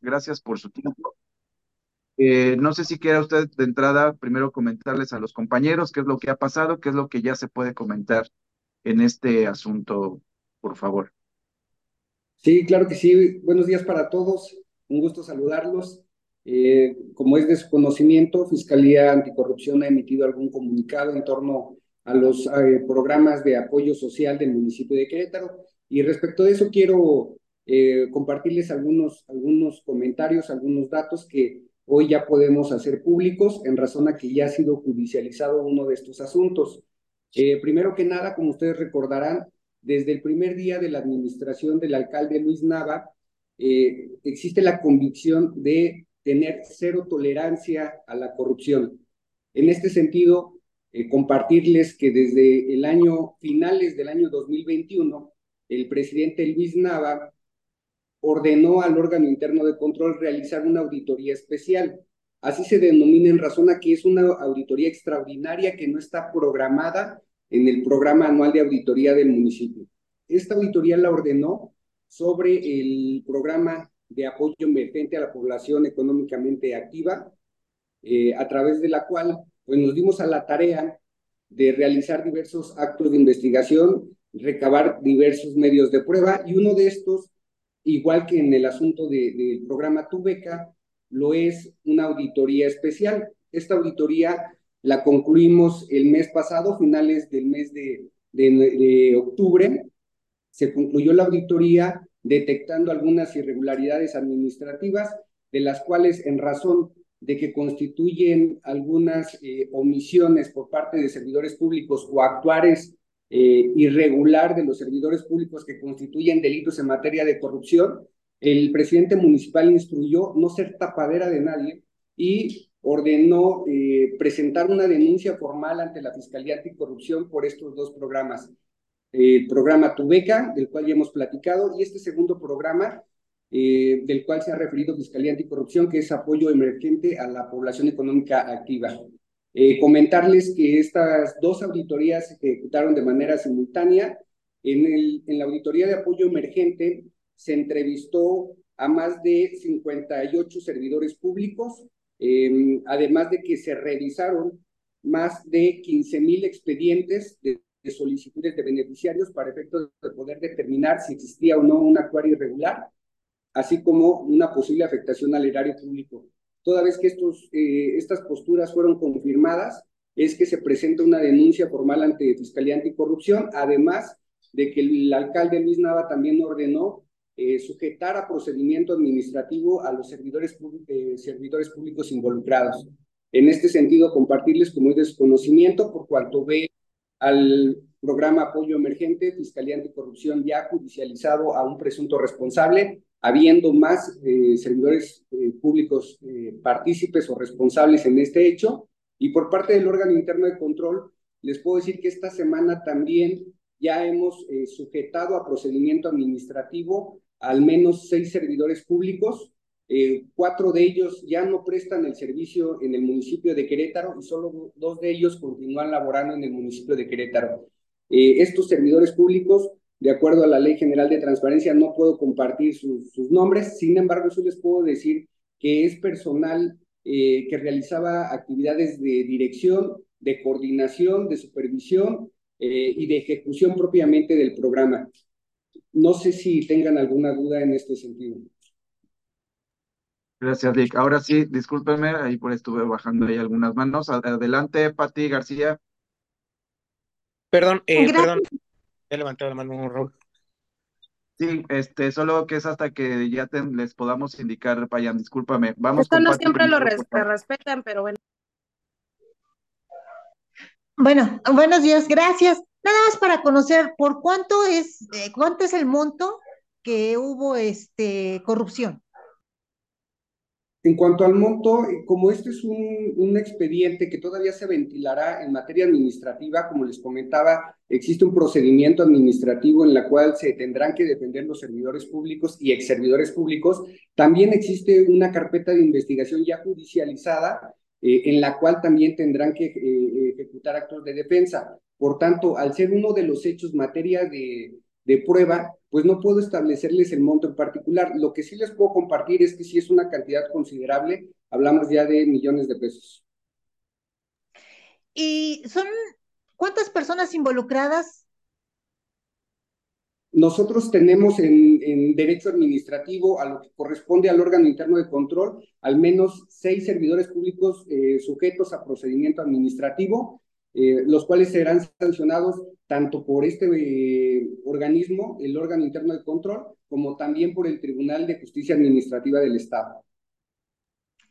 gracias por su tiempo. Eh, no sé si quiera usted de entrada primero comentarles a los compañeros qué es lo que ha pasado, qué es lo que ya se puede comentar en este asunto, por favor. Sí, claro que sí. Buenos días para todos. Un gusto saludarlos. Eh, como es de su conocimiento, Fiscalía Anticorrupción ha emitido algún comunicado en torno a los eh, programas de apoyo social del municipio de Querétaro. Y respecto de eso, quiero eh, compartirles algunos, algunos comentarios, algunos datos que hoy ya podemos hacer públicos en razón a que ya ha sido judicializado uno de estos asuntos. primero que nada, como ustedes recordarán, desde el primer día de la administración del alcalde Luis Nava, existe la convicción de tener cero tolerancia a la corrupción. En este sentido, eh, compartirles que desde el año finales del año 2021, el presidente Luis Nava ordenó al órgano interno de control realizar una auditoría especial. Así se denomina en razón a que es una auditoría extraordinaria que no está programada en el programa anual de auditoría del municipio. Esta auditoría la ordenó sobre el programa de apoyo emergente a la población económicamente activa, eh, a través de la cual pues, nos dimos a la tarea de realizar diversos actos de investigación, recabar diversos medios de prueba y uno de estos, igual que en el asunto del programa Tu Beca, lo es una auditoría especial. Esta auditoría la concluimos el mes pasado, finales del mes de, octubre. Se concluyó la auditoría detectando algunas irregularidades administrativas, de las cuales en razón de que constituyen algunas eh, omisiones por parte de servidores públicos o actuares eh, irregular de los servidores públicos que constituyen delitos en materia de corrupción, el presidente municipal instruyó no ser tapadera de nadie y ordenó eh, presentar una denuncia formal ante la Fiscalía Anticorrupción por estos dos programas el programa Tu Beca, del cual ya hemos platicado, y este segundo programa, eh, del cual se ha referido Fiscalía Anticorrupción, que es apoyo emergente a la población económica activa. Eh, comentarles que estas dos auditorías se ejecutaron de manera simultánea. En, el, en la auditoría de apoyo emergente se entrevistó a más de 58 servidores públicos, em, además de que se revisaron más de 15 mil expedientes de de solicitudes de beneficiarios para efectos de poder determinar si existía o no un actuario irregular, así como una posible afectación al erario público. Toda vez que estos, eh, estas posturas fueron confirmadas, es que se presenta una denuncia formal ante Fiscalía Anticorrupción, además de que el alcalde Luis Nava también ordenó eh, sujetar a procedimiento administrativo a los servidores, eh, servidores públicos involucrados. En este sentido, compartirles como es desconocimiento por cuanto ve al programa Apoyo Emergente, Fiscalía Anticorrupción ya judicializado a un presunto responsable, habiendo más eh, servidores eh, públicos eh, partícipes o responsables en este hecho. Y por parte del órgano interno de control, les puedo decir que esta semana también ya hemos sujetado a procedimiento administrativo al menos seis servidores públicos eh, cuatro de ellos ya no prestan el servicio en el municipio de Querétaro y solo dos de ellos continúan laborando en el municipio de Querétaro. Eh, estos servidores públicos, de acuerdo a la Ley General de Transparencia, no puedo compartir sus nombres, sin embargo, sí les puedo decir que es personal eh, que realizaba actividades de dirección, de coordinación, de supervisión y de ejecución propiamente del programa. No sé si tengan alguna duda en este sentido. Gracias, Dick. Ahora sí, discúlpeme, ahí por estuve bajando ahí algunas manos. Adelante, Pati García. Perdón, eh, perdón. He levantado la mano, Raúl. Sí, este, solo que es hasta que ya les podamos indicar, Payan, discúlpame. Vamos Esto no siempre lo respetan, pero bueno. Bueno, buenos días, gracias. Nada más para conocer por cuánto es, eh, cuánto es el monto que hubo este corrupción. En cuanto al monto, eh, como este es un, expediente que todavía se ventilará en materia administrativa, como les comentaba, existe un procedimiento administrativo en la cual se tendrán que defender los servidores públicos y ex servidores públicos. También existe una carpeta de investigación ya judicializada eh, en la cual también tendrán que eh, ejecutar actos de defensa. Por tanto, al ser uno de los hechos materia de, de prueba, pues no puedo establecerles el monto en particular. Lo que sí les puedo compartir es que si es una cantidad considerable, hablamos ya de millones de pesos. ¿Y son cuántas personas involucradas nosotros tenemos en, derecho administrativo, a lo que corresponde al órgano interno de control, al menos seis servidores públicos eh, sujetos a procedimiento administrativo, eh, los cuales serán sancionados tanto por este eh, organismo, el órgano interno de control, como también por el Tribunal de Justicia Administrativa del Estado.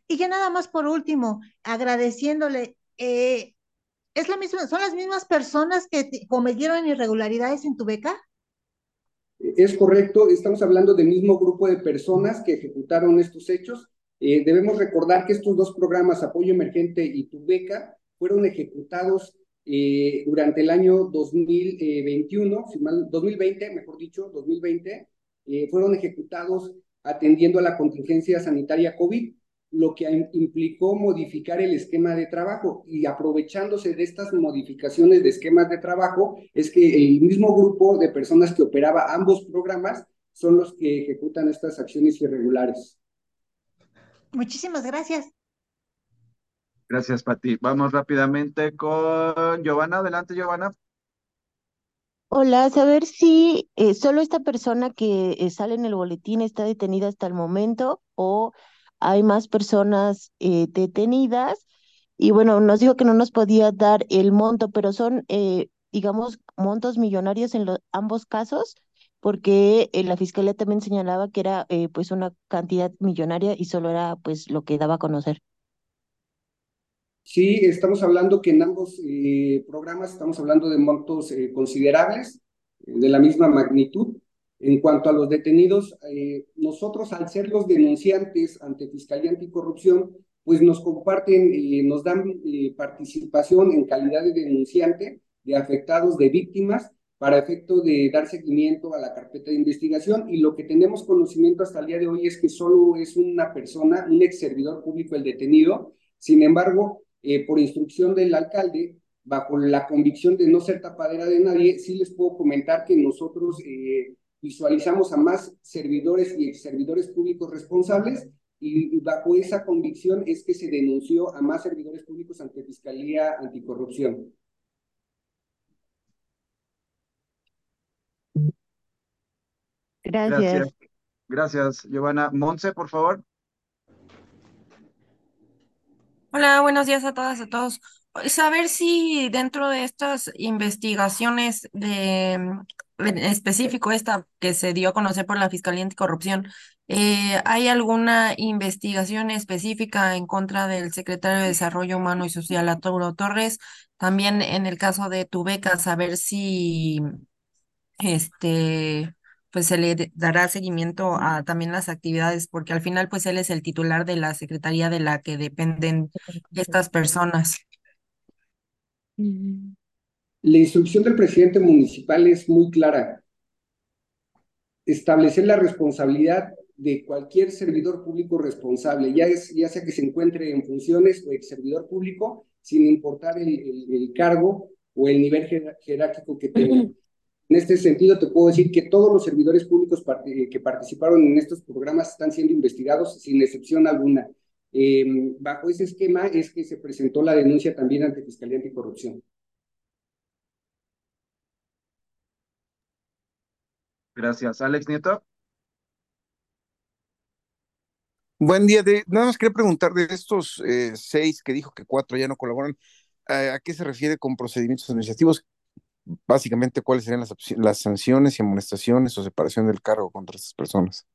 Y ya nada más por último, agradeciéndole, ¿es la misma, ¿son las mismas personas que cometieron irregularidades en tu beca? Es correcto, estamos hablando del mismo grupo de personas que ejecutaron estos hechos. Eh, debemos recordar que estos dos programas, Apoyo Emergente y Tu Beca, fueron ejecutados eh, durante el año 2021, 2020, mejor dicho, 2020, eh, fueron ejecutados atendiendo a la contingencia sanitaria COVID lo que implicó modificar el esquema de trabajo y aprovechándose de estas modificaciones de esquemas de trabajo es que el mismo grupo de personas que operaba ambos programas son los que ejecutan estas acciones irregulares. Muchísimas gracias. Gracias, Pati. Vamos rápidamente con Giovanna. Adelante, Giovanna. Hola, saber si eh, solo esta persona que eh, sale en el boletín está detenida hasta el momento o hay más personas eh, detenidas y bueno, nos dijo que no nos podía dar el monto, pero son, eh, digamos, montos millonarios en los, ambos casos, porque la fiscalía también señalaba que era pues una cantidad millonaria y solo era pues lo que daba a conocer. Sí, estamos hablando que en ambos programas estamos hablando de montos considerables, de la misma magnitud. En cuanto a los detenidos, eh, nosotros al ser los denunciantes ante Fiscalía Anticorrupción, pues nos comparten, y nos dan eh, participación en calidad de denunciante de afectados, de víctimas, para efecto de dar seguimiento a la carpeta de investigación. Y lo que tenemos conocimiento hasta el día de hoy es que solo es una persona, un ex servidor público el detenido. Sin embargo, eh, por instrucción del alcalde, bajo la convicción de no ser tapadera de nadie, sí les puedo comentar que nosotros visualizamos a más servidores y ex servidores públicos responsables y bajo esa convicción es que se denunció a más servidores públicos ante Fiscalía Anticorrupción. Gracias. Gracias, Gracias Giovanna. Monse, por favor. Hola, buenos días a todas y a todos. Saber si dentro de estas investigaciones de en específico esta que se dio a conocer por la Fiscalía Anticorrupción, eh, ¿hay alguna investigación específica en contra del secretario de Desarrollo Humano y Social, Arturo Torres? También en el caso de tu beca, saber si este pues se le dará seguimiento a también las actividades, porque al final pues él es el titular de la secretaría de la que dependen estas personas. La instrucción del presidente municipal es muy clara. Establecer la responsabilidad de cualquier servidor público responsable, ya, es, ya sea que se encuentre en funciones o ex servidor público, sin importar el, cargo o el nivel jerárquico que tenga. En este sentido, te puedo decir que todos los servidores públicos que participaron en estos programas están siendo investigados sin excepción alguna. Em, bajo ese esquema es que se presentó la denuncia también ante Fiscalía Anticorrupción. Gracias. Alex Nieto. Buen día. De, nada más quería preguntar de estos eh, seis que dijo que cuatro ya no colaboran, ¿a qué se refiere con procedimientos administrativos? Básicamente, ¿cuáles serían las, sanciones y amonestaciones o separación del cargo contra estas personas?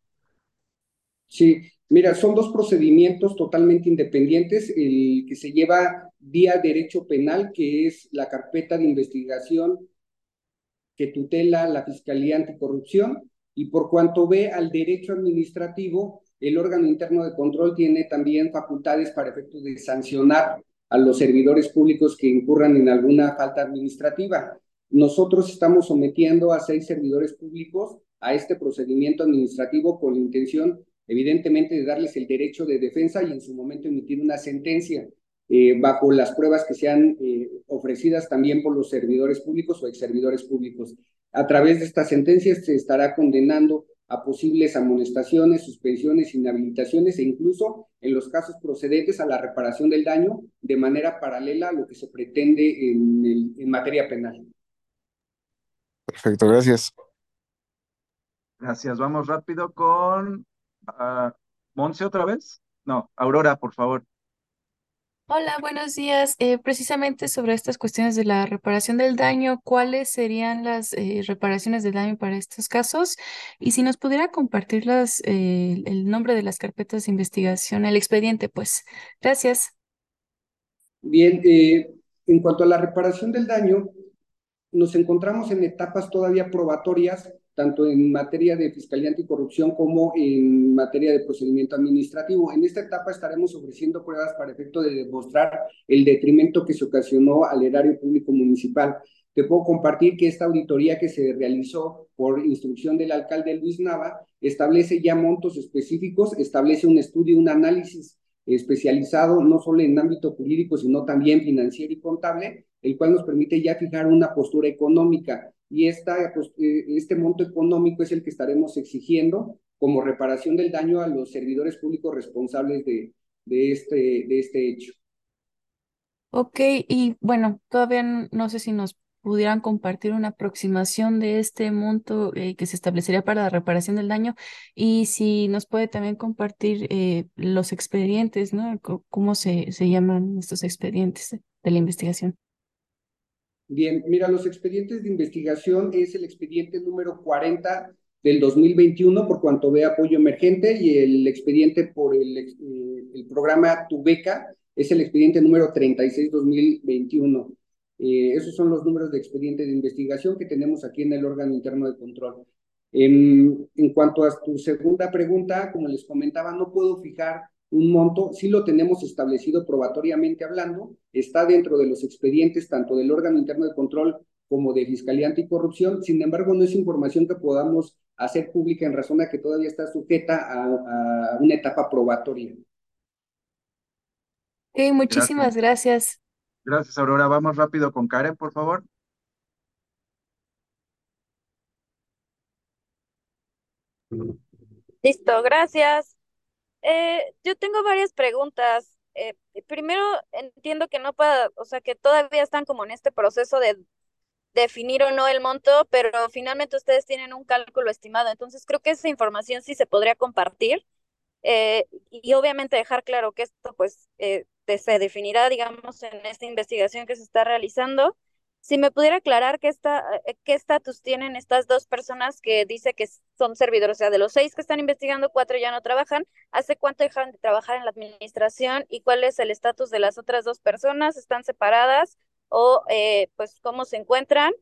Sí, mira, son dos procedimientos totalmente independientes. El que se lleva vía derecho penal, que es la carpeta de investigación que tutela la Fiscalía Anticorrupción y por cuanto ve al derecho administrativo, el órgano interno de control tiene también facultades para efectos de sancionar a los servidores públicos que incurran en alguna falta administrativa. Nosotros estamos sometiendo a seis servidores públicos a este procedimiento administrativo con la intención, evidentemente, de darles el derecho de defensa y en su momento emitir una sentencia. Eh, bajo las pruebas que sean eh, ofrecidas también por los servidores públicos o ex servidores públicos. A través de estas sentencias se estará condenando a posibles amonestaciones, suspensiones, inhabilitaciones e incluso en los casos procedentes a la reparación del daño de manera paralela a lo que se pretende en, materia penal. Perfecto, gracias. Gracias. Vamos rápido con uh, Monse otra vez. No, Aurora, por favor. Hola, buenos días. Eh, precisamente sobre estas cuestiones de la reparación del daño, ¿cuáles serían las eh, reparaciones del daño para estos casos? Y si nos pudiera compartir las, eh, el nombre de las carpetas de investigación, el expediente, pues. Gracias. Bien, en cuanto a la reparación del daño, nos encontramos en etapas todavía probatorias tanto en materia de fiscalía anticorrupción como en materia de procedimiento administrativo. En esta etapa estaremos ofreciendo pruebas para efecto de demostrar el detrimento que se ocasionó al erario público municipal. Te puedo compartir que esta auditoría que se realizó por instrucción del alcalde Luis Nava establece ya montos específicos, establece un estudio, un análisis especializado no solo en ámbito jurídico, sino también financiero y contable, el cual nos permite ya fijar una postura económica y esta, pues, eh, este monto económico es el que estaremos exigiendo como reparación del daño a los servidores públicos responsables de, de, este, de este hecho. Ok, y bueno, todavía no sé si nos pudieran compartir una aproximación de este monto eh, que se establecería para la reparación del daño y si nos puede también compartir eh, los expedientes, ¿no? ¿Cómo se, se llaman estos expedientes de la investigación? Bien, mira, los expedientes de investigación es el expediente número 40 del 2021 por cuanto ve apoyo emergente y el expediente por el, eh, el programa Tu Beca es el expediente número 36-2021. Eh, esos son los números de expediente de investigación que tenemos aquí en el órgano interno de control. En, en cuanto a tu segunda pregunta, como les comentaba, no puedo fijar un monto, sí lo tenemos establecido probatoriamente hablando, está dentro de los expedientes tanto del órgano interno de control como de Fiscalía Anticorrupción, sin embargo no es información que podamos hacer pública en razón a que todavía está sujeta a, una etapa probatoria. Ok, muchísimas gracias. gracias. Aurora. Vamos rápido con Karen, por favor. Listo, gracias. Eh, yo tengo varias preguntas. Eh, primero, entiendo que no pueda, o sea, que todavía están como en este proceso de definir o no el monto, pero finalmente ustedes tienen un cálculo estimado. Entonces, creo que esa información sí se podría compartir eh, y obviamente dejar claro que esto, pues, se definirá, digamos, en esta investigación que se está realizando si me pudiera aclarar qué, está, eh, qué estatus tienen estas dos personas que dice que son servidores, o sea, de los seis que están investigando, cuatro ya no trabajan, ¿hace cuánto dejaron de trabajar en la administración y cuál es el estatus de las otras dos personas? ¿Están separadas o eh, pues cómo se encuentran?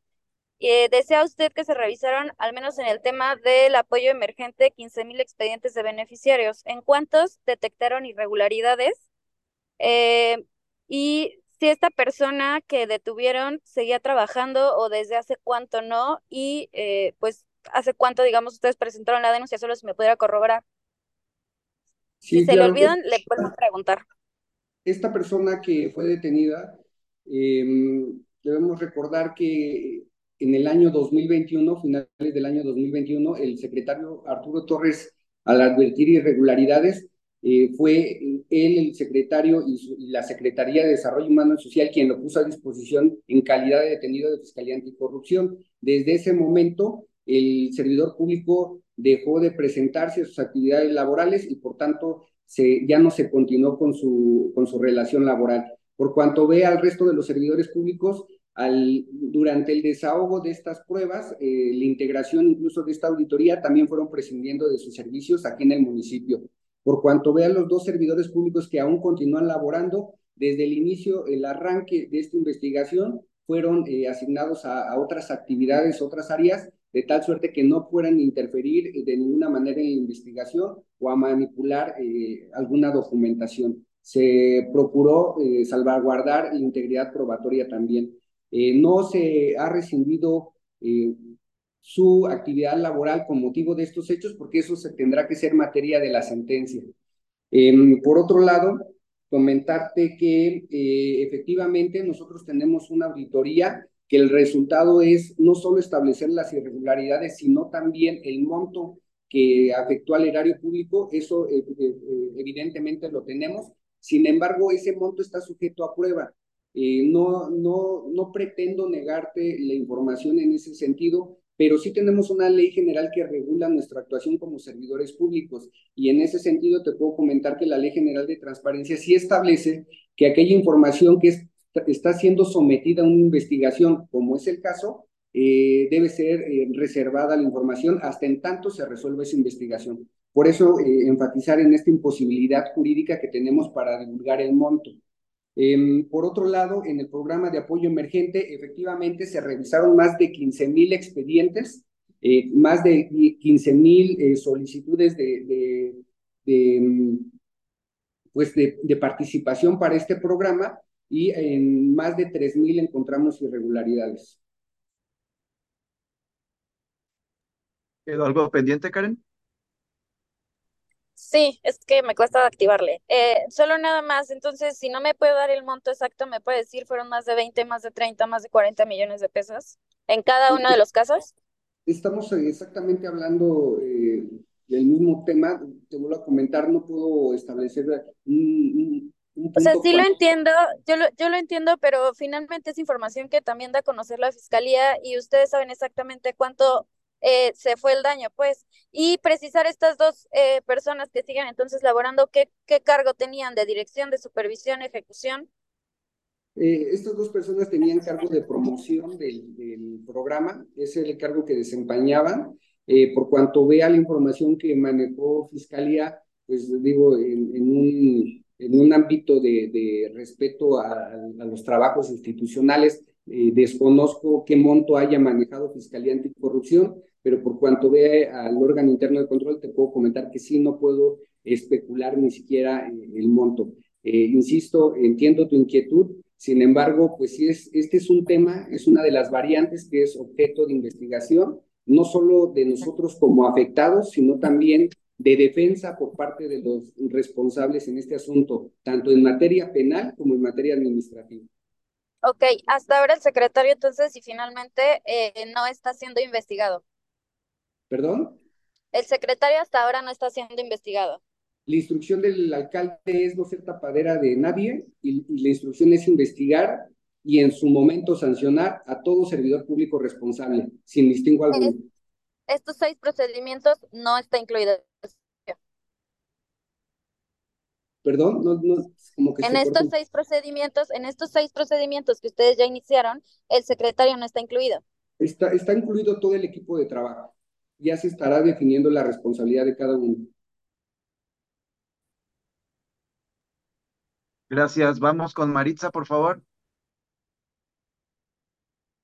Eh, ¿Desea usted que se revisaron, al menos en el tema del apoyo emergente, 15 mil expedientes de beneficiarios? ¿En cuántos detectaron irregularidades? y si esta persona que detuvieron seguía trabajando o desde hace cuánto no y eh, pues hace cuánto, digamos, ustedes presentaron la denuncia, solo si me pudiera corroborar. si se le olvidan, le puedo preguntar. Esta persona que fue detenida, em, debemos recordar que en el año 2021, finales del año 2021, el secretario Arturo Torres, al advertir irregularidades, eh, fue él, el secretario y, la Secretaría de Desarrollo Humano y Social quien lo puso a disposición en calidad de detenido de Fiscalía Anticorrupción. Desde ese momento, el servidor público dejó de presentarse a sus actividades laborales y por tanto se, ya no se continuó con su, con su relación laboral. Por cuanto ve al resto de los servidores públicos, al, durante el desahogo de estas pruebas, eh, la integración incluso de esta auditoría, también fueron prescindiendo de sus servicios aquí en el municipio por cuanto vean los dos servidores públicos que aún continúan laborando, desde el inicio, el arranque de esta investigación, fueron eh, asignados a, otras actividades, otras áreas, de tal suerte que no puedan interferir de ninguna manera en la investigación o a manipular eh, alguna documentación. Se procuró eh, salvaguardar la integridad probatoria también. no se ha rescindido su actividad laboral con motivo de estos hechos, porque eso se tendrá que ser materia de la sentencia. Em, por otro lado, comentarte que eh, efectivamente nosotros tenemos una auditoría que el resultado es no solo establecer las irregularidades, sino también el monto que afectó al erario público, eso eh, eh, eh, evidentemente lo tenemos, sin embargo, ese monto está sujeto a prueba. no, no, no pretendo negarte la información en ese sentido, pero sí tenemos una ley general que regula nuestra actuación como servidores públicos y en ese sentido te puedo comentar que la ley general de transparencia sí establece que aquella información que es, está siendo sometida a una investigación, como es el caso, eh, debe ser eh, reservada la información hasta en tanto se resuelva esa investigación. Por eso eh, enfatizar en esta imposibilidad jurídica que tenemos para divulgar el monto. Em, por otro lado, en el programa de apoyo emergente, efectivamente se revisaron más de 15 mil expedientes, eh, más de 15 mil eh, solicitudes de, em, pues de, participación para este programa y en más de 3 mil encontramos irregularidades. ¿Quedó algo pendiente, Karen? Sí, es que me cuesta activarle. Eh, solo nada más, entonces, si no me puede dar el monto exacto, ¿me puede decir fueron más de 20, más de 30, más de 40 millones de pesos en cada uno de los casos? Estamos eh, exactamente hablando eh, del mismo tema. Te vuelvo a comentar, no puedo establecer un, o sea, sí lo entiendo, yo lo, yo lo entiendo, pero finalmente es información que también da a conocer la fiscalía y ustedes saben exactamente cuánto eh, se fue el daño, pues. Y precisar estas dos eh, personas que siguen entonces laborando, ¿qué, ¿qué cargo tenían de dirección, de supervisión, ejecución? Eh, estas dos personas tenían cargo de promoción del, programa, es el cargo que desempeñaban. por cuanto vea la información que manejó Fiscalía, pues digo, en, un, en un ámbito de, de respeto a, los trabajos institucionales, desconozco qué monto haya manejado Fiscalía Anticorrupción, pero por cuanto ve al órgano interno de control, te puedo comentar que sí no puedo especular ni siquiera eh, el monto. Eh, insisto, entiendo tu inquietud, sin embargo, pues sí, es, este es un tema, es una de las variantes que es objeto de investigación, no solo de nosotros como afectados, sino también de defensa por parte de los responsables en este asunto, tanto en materia penal como en materia administrativa. Ok, hasta ahora el secretario entonces, y finalmente, eh, no está siendo investigado. ¿Perdón? El secretario hasta ahora no está siendo investigado. La instrucción del alcalde es no ser tapadera de nadie y, la instrucción es investigar y en su momento sancionar a todo servidor público responsable, sin distingo alguno. Estos seis procedimientos no está incluido. Perdón, no, no, como que en estos seis procedimientos, en estos seis procedimientos que ustedes ya iniciaron, el secretario no está incluido. Está, está incluido todo el equipo de trabajo ya se estará definiendo la responsabilidad de cada uno. Gracias. Vamos con Maritza, por favor.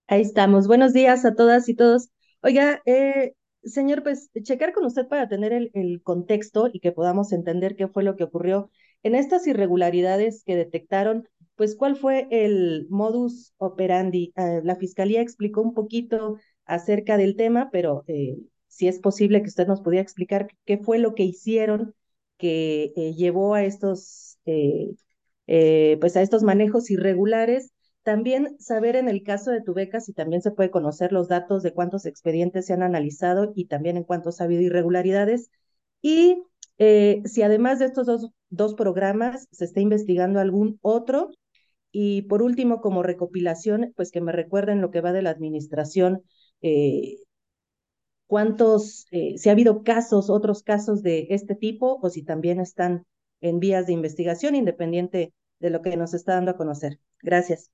Ahí estamos. Buenos días a todas y todos. Oiga, eh, señor, pues checar con usted para tener el, el, contexto y que podamos entender qué fue lo que ocurrió en estas irregularidades que detectaron, pues cuál fue el modus operandi. Eh, la fiscalía explicó un poquito acerca del tema, pero eh, si es posible que usted nos pudiera explicar qué fue lo que hicieron que eh, llevó a estos, eh, pues a estos manejos irregulares. También saber en el caso de tu beca si también se puede conocer los datos de cuántos expedientes se han analizado y también en cuántos ha habido irregularidades. Y si además de estos dos, dos programas se está investigando algún otro. Y por último, como recopilación, pues que me recuerden lo que va de la administración eh, cuántos, eh, si ha habido casos, otros casos de este tipo, o si también están en vías de investigación, independiente de lo que nos está dando a conocer. Gracias.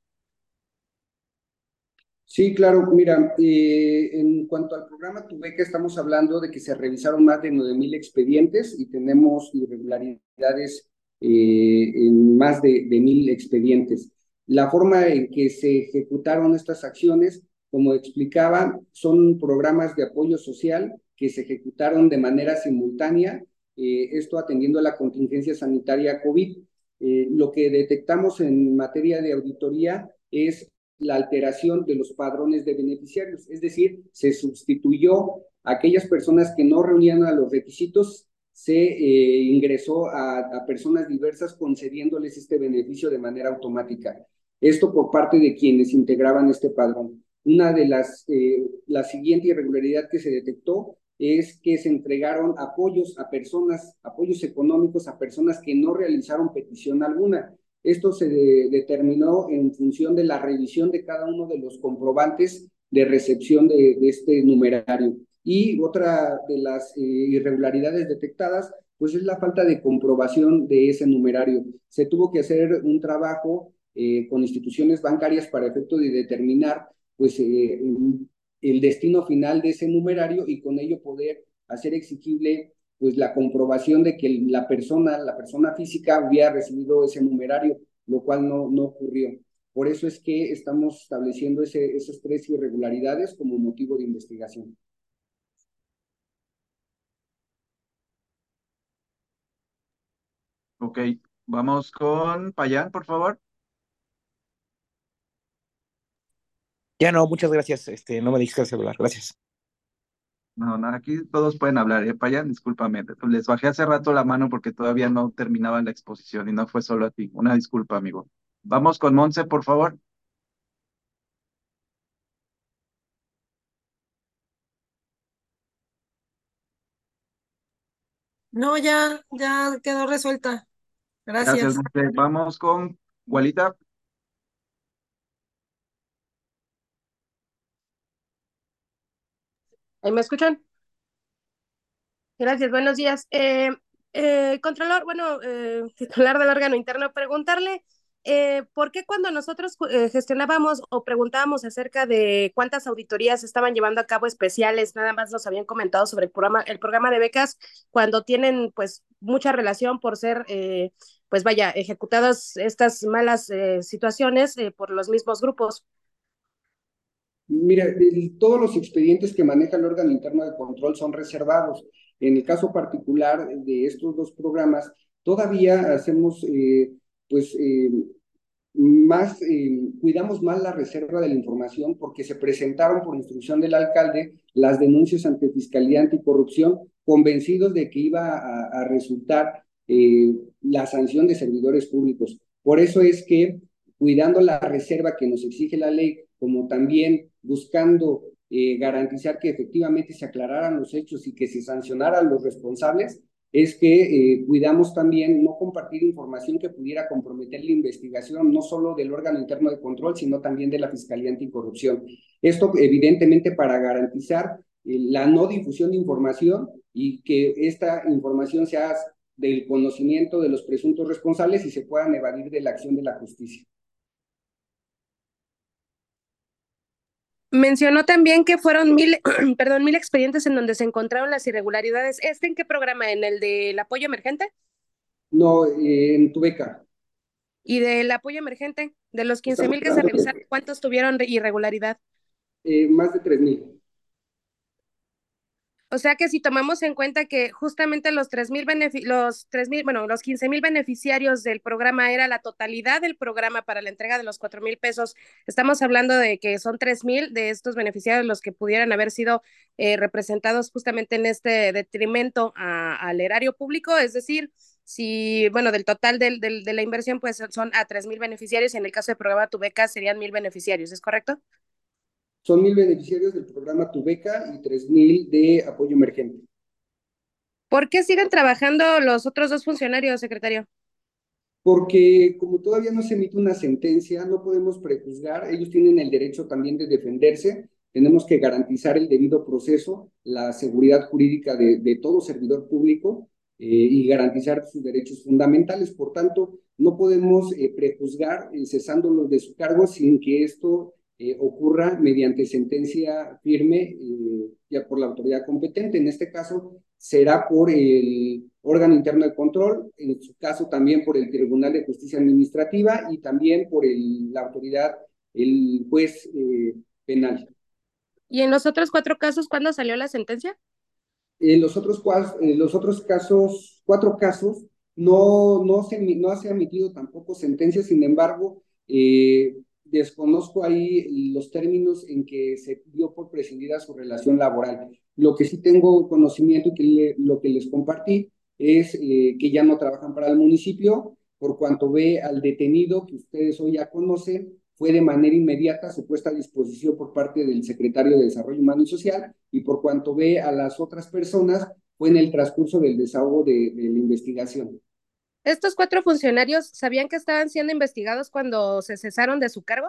Sí, claro, mira, eh, en cuanto al programa Tu Beca, estamos hablando de que se revisaron más de 9.000 expedientes y tenemos irregularidades eh, en más de, de 1.000 expedientes. La forma en que se ejecutaron estas acciones como explicaba, son programas de apoyo social que se ejecutaron de manera simultánea, eh, esto atendiendo a la contingencia sanitaria COVID. Lo que detectamos en materia de auditoría es la alteración de los padrones de beneficiarios, es decir, se sustituyó a aquellas personas que no reunían a los requisitos, se eh, ingresó a, personas diversas concediéndoles este beneficio de manera automática. Esto por parte de quienes integraban este padrón. Una de las, eh, la siguiente irregularidad que se detectó es que se entregaron apoyos a personas, apoyos económicos a personas que no realizaron petición alguna. Esto se determinó en función de la revisión de cada uno de los comprobantes de recepción de, este numerario. Y otra de las eh, irregularidades detectadas, pues es la falta de comprobación de ese numerario. Se tuvo que hacer un trabajo eh, con instituciones bancarias para efecto de determinar pues eh, el destino final de ese numerario y con ello poder hacer exigible pues la comprobación de que la persona, la persona física había recibido ese numerario, lo cual no, no ocurrió. Por eso es que estamos estableciendo ese, esas tres irregularidades como motivo de investigación. Ok, vamos con Payán, por favor. Ya no, muchas gracias. Este, no me dijiste el celular. Gracias. No, no, aquí todos pueden hablar, ¿eh? Payan, discúlpame. Les bajé hace rato la mano porque todavía no terminaba la exposición y no fue solo a ti. Una disculpa, amigo. Vamos con Monse, por favor. No, ya, ya quedó resuelta. Gracias. Gracias, Monse. Vamos con Gualita. ¿Ahí me escuchan? Gracias, buenos días. Eh, eh, Controlor, bueno, eh, titular del órgano interno, preguntarle eh, por qué cuando nosotros eh, gestionábamos o preguntábamos acerca de cuántas auditorías estaban llevando a cabo especiales, nada más nos habían comentado sobre el programa, el programa de becas, cuando tienen pues mucha relación por ser, eh, pues vaya, ejecutadas estas malas situaciones por los mismos grupos. Mira, todos los expedientes que maneja el órgano interno de control son reservados. En el caso particular de estos dos programas, todavía hacemos, eh, pues, eh, más, eh, cuidamos más la reserva de la información porque se presentaron por instrucción del alcalde las denuncias ante Fiscalía Anticorrupción, convencidos de que iba a, a resultar la sanción de servidores públicos. Por eso es que, cuidando la reserva que nos exige la ley, como también buscando eh, garantizar que efectivamente se aclararan los hechos y que se sancionaran los responsables, es que eh, cuidamos también no compartir información que pudiera comprometer la investigación, no solo del órgano interno de control, sino también de la Fiscalía Anticorrupción. Esto evidentemente para garantizar eh, la no difusión de información y que esta información sea del conocimiento de los presuntos responsables y se puedan evadir de la acción de la justicia. Mencionó también que fueron mil, perdón, mil expedientes en donde se encontraron las irregularidades. ¿Este en qué programa? ¿En el del apoyo emergente? No, en tu beca. ¿Y del apoyo emergente? De los 15 mil que se revisaron, ¿cuántos tuvieron irregularidad? Eh, más de 3 mil. O sea que si tomamos en cuenta que justamente los tres mil los tres mil, bueno, los 15 mil beneficiarios del programa era la totalidad del programa para la entrega de los cuatro mil pesos, estamos hablando de que son tres mil de estos beneficiarios los que pudieran haber sido eh, representados justamente en este detrimento al erario público, es decir, si, bueno, del total del, del, de la inversión, pues son a tres mil beneficiarios, y en el caso del programa Tu Beca serían mil beneficiarios, ¿es correcto? Son mil beneficiarios del programa Tu Beca y tres mil de apoyo emergente. ¿Por qué siguen trabajando los otros dos funcionarios, secretario? Porque como todavía no se emite una sentencia, no podemos prejuzgar, ellos tienen el derecho también de defenderse, tenemos que garantizar el debido proceso, la seguridad jurídica de, de todo servidor público eh, y garantizar sus derechos fundamentales. Por tanto, no podemos eh, prejuzgar eh, cesándolos de su cargo sin que esto eh, ocurra mediante sentencia firme eh, ya por la autoridad competente. En este caso será por el órgano interno de control, en su caso también por el Tribunal de Justicia Administrativa y también por el, la autoridad, el juez eh, penal. ¿Y en los otros cuatro casos, cuándo salió la sentencia? En los otros, en los otros casos, cuatro casos, no, no, se, no se ha emitido tampoco sentencia, sin embargo, eh, desconozco ahí los términos en que se dio por prescindida su relación laboral. Lo que sí tengo conocimiento y que lo que les compartí es eh, que ya no trabajan para el municipio por cuanto ve al detenido que ustedes hoy ya conocen, fue de manera inmediata su puesta a disposición por parte del secretario de Desarrollo Humano y Social y por cuanto ve a las otras personas, fue en el transcurso del desahogo de, de la investigación. ¿Estos cuatro funcionarios sabían que estaban siendo investigados cuando se cesaron de su cargo?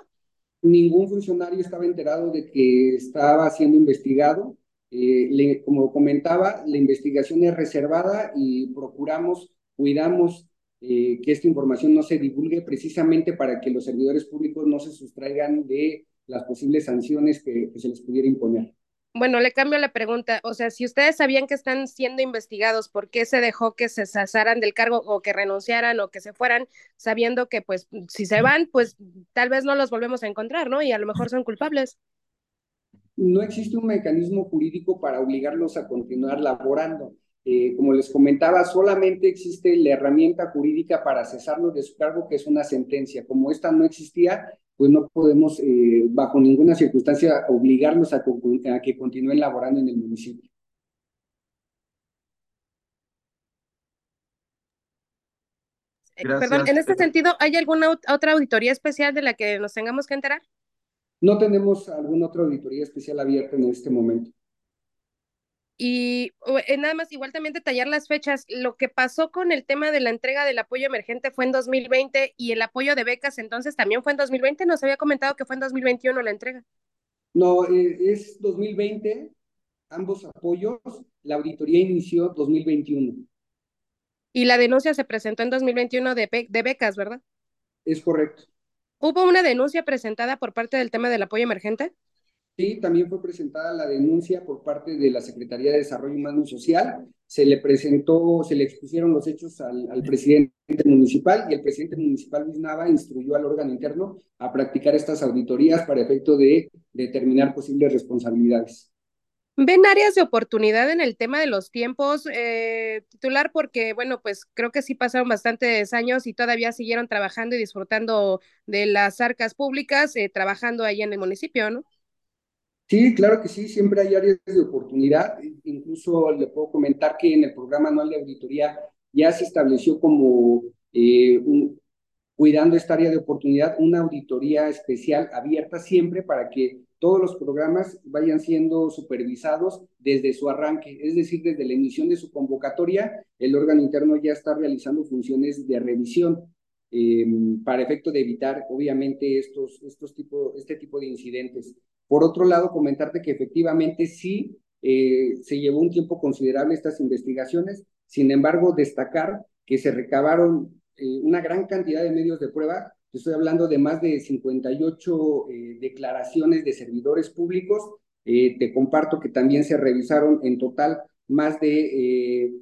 Ningún funcionario estaba enterado de que estaba siendo investigado. Eh, como comentaba, la investigación es reservada y procuramos, cuidamos eh, que esta información no se divulgue precisamente para que los servidores públicos no se sustraigan de las posibles sanciones que, que se les pudiera imponer. Bueno, le cambio la pregunta. O sea, si ustedes sabían que están siendo investigados, ¿por qué se dejó que se cesaran del cargo o que renunciaran o que se fueran, sabiendo que, pues, si se van, pues tal vez no los volvemos a encontrar, ¿no? Y a lo mejor son culpables. No existe un mecanismo jurídico para obligarlos a continuar laborando. Eh, como les comentaba, solamente existe la herramienta jurídica para cesarlos de su cargo, que es una sentencia. Como esta no existía, pues no podemos eh, bajo ninguna circunstancia obligarlos a, a, que continúen laborando en el municipio. Gracias. Perdón, en este sentido, ¿hay alguna otra auditoría especial de la que nos tengamos que enterar? No tenemos alguna otra auditoría especial abierta en este momento. Y eh, nada más, igual también detallar las fechas. Lo que pasó con el tema de la entrega del apoyo emergente fue en 2020 y el apoyo de becas entonces también fue en 2020. Nos había comentado que fue en 2021 la entrega. No, eh, es 2020, ambos apoyos. La auditoría inició 2021. Y la denuncia se presentó en 2021 de, be de becas, ¿verdad? Es correcto. ¿Hubo una denuncia presentada por parte del tema del apoyo emergente? Sí, también fue presentada la denuncia por parte de la Secretaría de Desarrollo Humano y Social. Se le presentó, se le expusieron los hechos al, presidente municipal y el presidente municipal Luis Nava instruyó al órgano interno a practicar estas auditorías para efecto de determinar posibles responsabilidades. ¿Ven áreas de oportunidad en el tema de los tiempos, eh, titular? Porque, bueno, pues creo que sí pasaron bastantes años y todavía siguieron trabajando y disfrutando de las arcas públicas, eh, trabajando ahí en el municipio, ¿no? Sí, claro que sí, siempre hay áreas de oportunidad. Incluso le puedo comentar que en el programa anual de auditoría ya se estableció como eh, cuidando esta área de oportunidad una auditoría especial abierta siempre para que todos los programas vayan siendo supervisados desde su arranque, es decir, desde la emisión de su convocatoria, el órgano interno ya está realizando funciones de revisión eh, para efecto de evitar, obviamente, estos, este tipo de incidentes. Por otro lado, comentarte que efectivamente sí eh, se llevó un tiempo considerable estas investigaciones, sin embargo, destacar que se recabaron eh, una gran cantidad de medios de prueba, estoy hablando de más de 58 eh, declaraciones de servidores públicos, te comparto que también se revisaron en total más de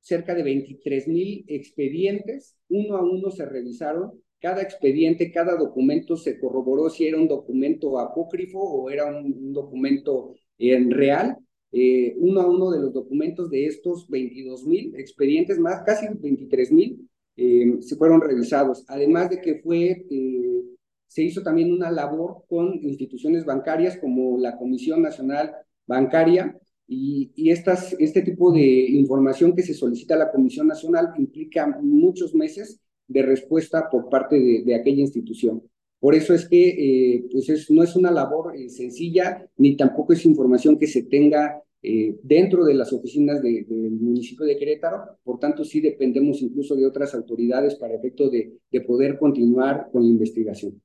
cerca de 23 mil expedientes, uno a uno se revisaron cada expediente, cada documento se corroboró si era un documento apócrifo o era un, documento en real. Eh, uno a uno de los documentos de estos 22 mil expedientes, más casi 23 mil, eh, se fueron revisados. Además de que fue, eh, se hizo también una labor con instituciones bancarias como la Comisión Nacional Bancaria, y, y estas, este tipo de información que se solicita a la Comisión Nacional implica muchos meses de respuesta por parte de, de aquella institución. Por eso es que eh, pues es, no es una labor eh, sencilla, ni tampoco es información que se tenga eh, dentro de las oficinas de, del municipio de Querétaro. Por tanto, sí dependemos incluso de otras autoridades para efecto de, de poder continuar con la investigación.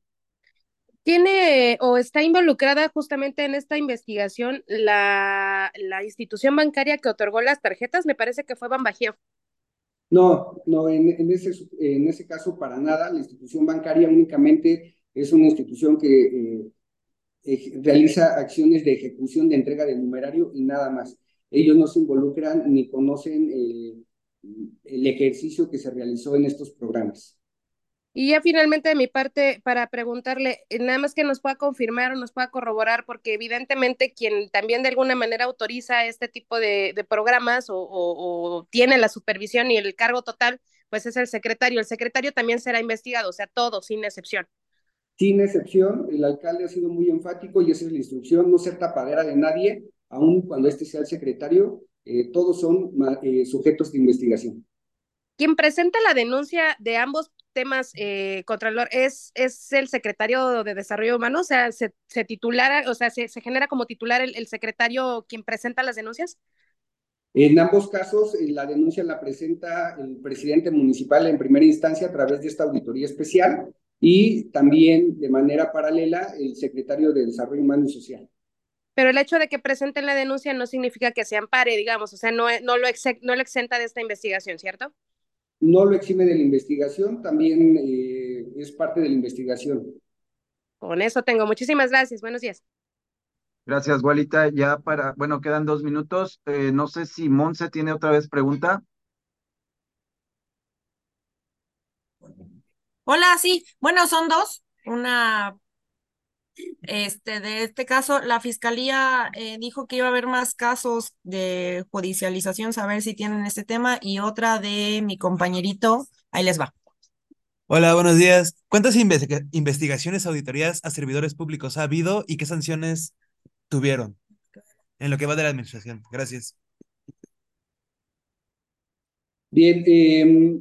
¿Tiene o está involucrada justamente en esta investigación la, la institución bancaria que otorgó las tarjetas? Me parece que fue Banbajío. No, no, en, en, ese, en ese caso para nada. La institución bancaria únicamente es una institución que eh, realiza acciones de ejecución de entrega del numerario y nada más. Ellos no se involucran ni conocen eh, el ejercicio que se realizó en estos programas. Y ya finalmente de mi parte, para preguntarle, eh, nada más que nos pueda confirmar o nos pueda corroborar, porque evidentemente quien también de alguna manera autoriza este tipo de, de programas o, o, o, tiene la supervisión y el cargo total, pues es el secretario. El secretario también será investigado, o sea, todo, sin excepción. Sin excepción, el alcalde ha sido muy enfático y esa es la instrucción, no ser tapadera de nadie, aun cuando este sea el secretario, eh, todos son eh, sujetos de investigación. Quien presenta la denuncia de ambos temas, eh, Contralor, es, es el secretario de Desarrollo Humano, o sea, se, se titulara, o sea, se, se genera como titular el, el, secretario quien presenta las denuncias. En ambos casos, eh, la denuncia la presenta el presidente municipal en primera instancia a través de esta auditoría especial y también de manera paralela el secretario de Desarrollo Humano y Social. Pero el hecho de que presenten la denuncia no significa que se ampare, digamos, o sea, no, no, lo, ex, no lo exenta de esta investigación, ¿cierto? No lo exime de la investigación, también eh, es parte de la investigación. Con eso tengo. Muchísimas gracias. Buenos días. Gracias, Gualita. Ya para, bueno, quedan dos minutos. Eh, no sé si Monse tiene otra vez pregunta. Hola, sí. Bueno, son dos. Una, este, de este caso, la fiscalía eh, dijo que iba a haber más casos de judicialización, saber si tienen este tema, y otra de mi compañerito. Ahí les va. Hola, buenos días. ¿Cuántas investiga investigaciones, auditorías a servidores públicos ha habido y qué sanciones tuvieron en lo que va de la administración? Gracias. Bien, eh,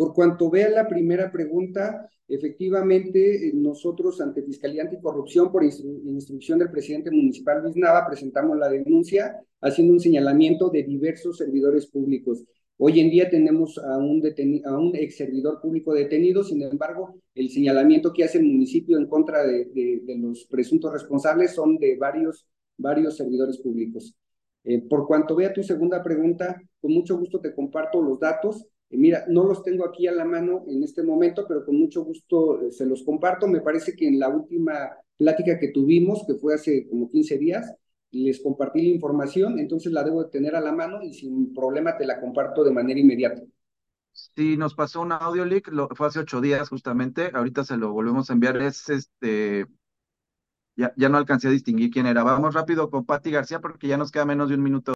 por cuanto vea la primera pregunta, efectivamente nosotros ante Fiscalía Anticorrupción, por instrucción del presidente municipal Luis Nava, presentamos la denuncia haciendo un señalamiento de diversos servidores públicos. Hoy en día tenemos a un, a ex servidor público detenido, sin embargo, el señalamiento que hace el municipio en contra de, los presuntos responsables son de varios, varios servidores públicos. Eh, por cuanto vea tu segunda pregunta, con mucho gusto te comparto los datos. Eh, mira, no los tengo aquí a la mano en este momento, pero con mucho gusto eh, se los comparto. Me parece que en la última plática que tuvimos, que fue hace como 15 días, les compartí la información, entonces la debo de tener a la mano y sin problema te la comparto de manera inmediata. Sí, nos pasó un audio leak, lo, fue hace ocho días justamente, ahorita se lo volvemos a enviar, es este, ya, ya no alcancé a distinguir quién era. Vamos rápido con Patti García porque ya nos queda menos de un minuto.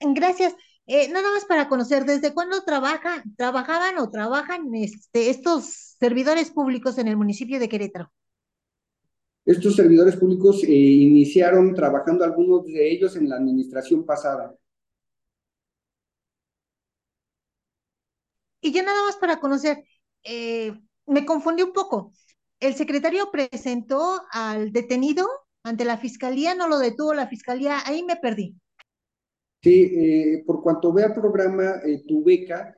Gracias. Eh, nada más para conocer, ¿desde cuándo trabajan, trabajaban o trabajan este, estos servidores públicos en el municipio de Querétaro? Estos servidores públicos eh, iniciaron trabajando algunos de ellos en la administración pasada. Y ya nada más para conocer, eh, me confundí un poco. El secretario presentó al detenido ante la fiscalía, no lo detuvo la fiscalía, ahí me perdí. Sí, eh, por cuanto vea programa, eh, tu beca,